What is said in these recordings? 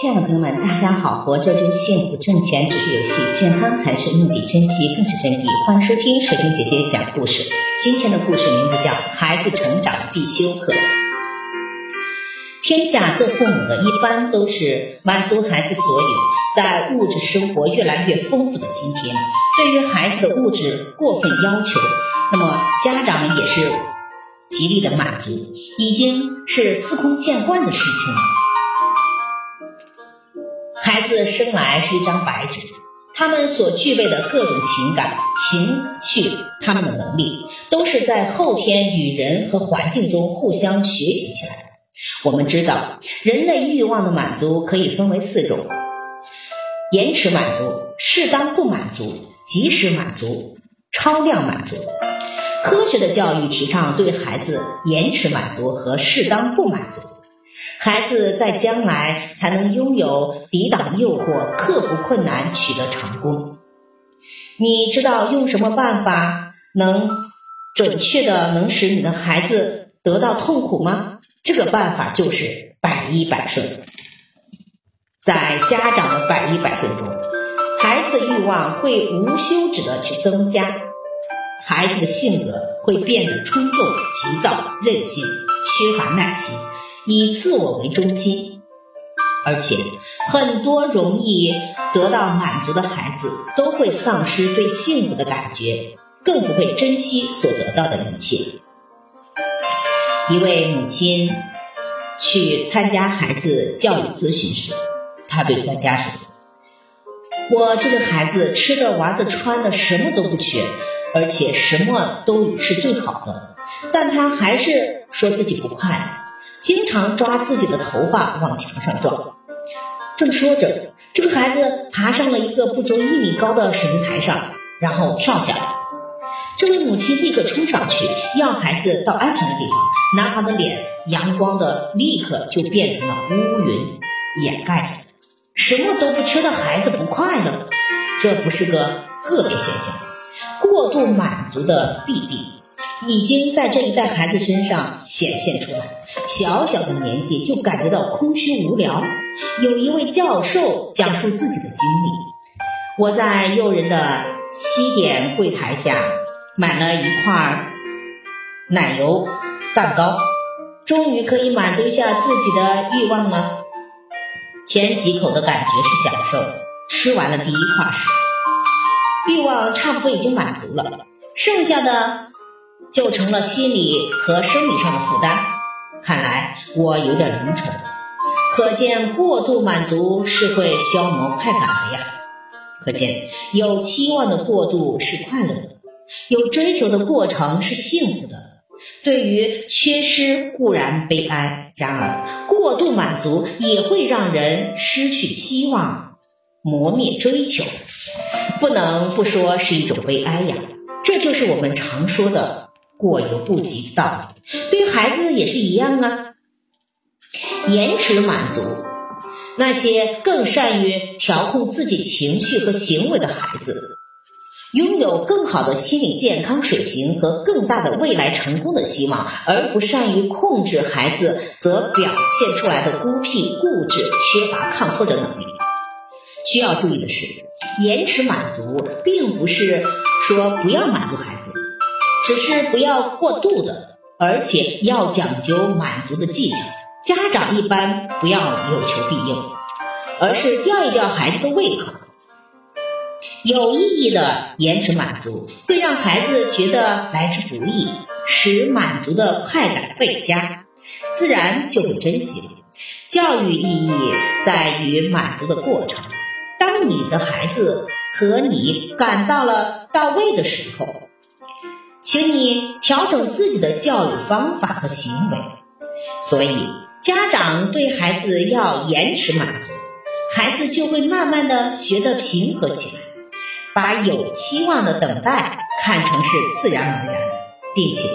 亲爱的朋友们，大家好！活着就是幸福，挣钱只是游戏，健康才是目的，珍惜更是真谛。欢迎收听水晶姐姐讲故事。今天的故事名字叫《孩子成长必修课》。天下做父母的一般都是满足孩子所有，在物质生活越来越丰富的今天，对于孩子的物质过分要求，那么家长们也是极力的满足，已经是司空见惯的事情了。孩子生来是一张白纸，他们所具备的各种情感、情趣，他们的能力，都是在后天与人和环境中互相学习起来的。我们知道，人类欲望的满足可以分为四种：延迟满足、适当不满足、及时满足、超量满足。科学的教育提倡对孩子延迟满足和适当不满足。孩子在将来才能拥有抵挡诱惑、克服困难、取得成功。你知道用什么办法能准确的能使你的孩子得到痛苦吗？这个办法就是百依百顺。在家长的百依百顺中，孩子的欲望会无休止的去增加，孩子的性格会变得冲动、急躁、任性、缺乏耐心。以自我为中心，而且很多容易得到满足的孩子都会丧失对幸福的感觉，更不会珍惜所得到的一切。一位母亲去参加孩子教育咨询时，她对专家说：“我这个孩子吃的、玩的、穿的什么都不缺，而且什么都是最好的，但他还是说自己不快乐。”经常抓自己的头发往墙上撞。正说着，这个孩子爬上了一个不足一米高的水泥台上，然后跳下来。这位母亲立刻冲上去，要孩子到安全的地方。男孩的脸阳光的立刻就变成了乌云掩盖着，什么都不缺的孩子不快乐，这不是个个别现象，过度满足的弊病。已经在这一代孩子身上显现出来。小小的年纪就感觉到空虚无聊。有一位教授讲述自己的经历：我在诱人的西点柜台下买了一块奶油蛋糕，终于可以满足一下自己的欲望了。前几口的感觉是享受，吃完了第一块时，欲望差不多已经满足了，剩下的。就成了心理和生理上的负担。看来我有点愚蠢，可见过度满足是会消磨快感的呀。可见有期望的过度是快乐的，有追求的过程是幸福的。对于缺失固然悲哀，然而过度满足也会让人失去期望，磨灭追求，不能不说是一种悲哀呀。这就是我们常说的。过犹不及的道理，对孩子也是一样啊。延迟满足，那些更善于调控自己情绪和行为的孩子，拥有更好的心理健康水平和更大的未来成功的希望；而不善于控制孩子，则表现出来的孤僻、固执、缺乏抗挫折能力。需要注意的是，延迟满足并不是说不要满足孩子。只是不要过度的，而且要讲究满足的技巧。家长一般不要有求必应，而是吊一吊孩子的胃口。有意义的延迟满足会让孩子觉得来之不易，使满足的快感倍加，自然就会珍惜。教育意义在于满足的过程。当你的孩子和你感到了到位的时候。请你调整自己的教育方法和行为，所以家长对孩子要延迟满足，孩子就会慢慢的学得平和起来，把有期望的等待看成是自然而然，并且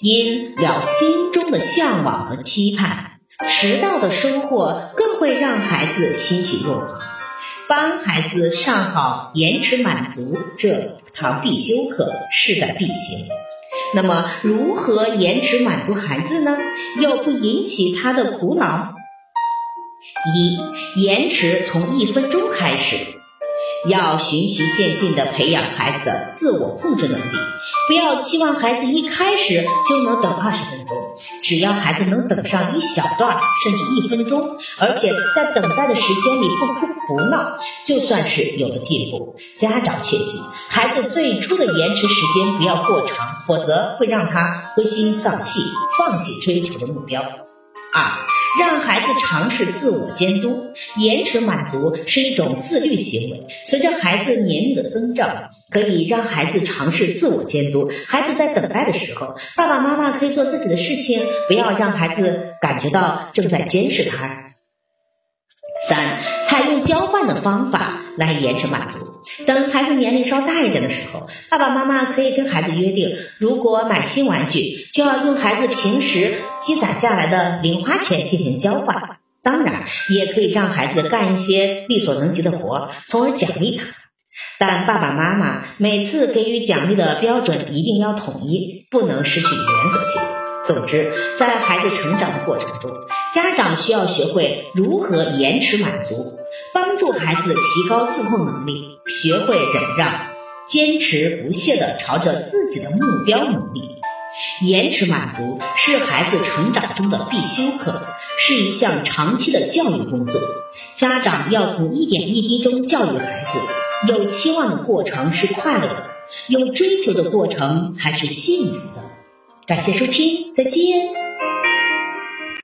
因了心中的向往和期盼，迟到的收获更会让孩子欣喜若狂。帮孩子上好延迟满足这堂必修课势在必行。那么，如何延迟满足孩子呢？又不引起他的苦恼？一、延迟从一分钟开始。要循序渐进地培养孩子的自我控制能力，不要期望孩子一开始就能等二十分钟。只要孩子能等上一小段，甚至一分钟，而且在等待的时间里不哭不闹，就算是有了进步。家长切记，孩子最初的延迟时间不要过长，否则会让他灰心丧气，放弃追求的目标。二，让孩子尝试自我监督，延迟满足是一种自律行为。随着孩子年龄的增长，可以让孩子尝试自我监督。孩子在等待的时候，爸爸妈妈可以做自己的事情，不要让孩子感觉到正在监视他。三，采用交换的方法来延迟满足。等孩子年龄稍大一点的时候，爸爸妈妈可以跟孩子约定，如果买新玩具，就要用孩子平时积攒下来的零花钱进行交换。当然，也可以让孩子干一些力所能及的活，从而奖励他。但爸爸妈妈每次给予奖励的标准一定要统一，不能失去原则性。总之，在孩子成长的过程中，家长需要学会如何延迟满足，帮助孩子提高自控能力，学会忍让，坚持不懈地朝着自己的目标努力。延迟满足是孩子成长中的必修课，是一项长期的教育工作。家长要从一点一滴中教育孩子，有期望的过程是快乐的，有追求的过程才是幸福的。感谢收听，再见。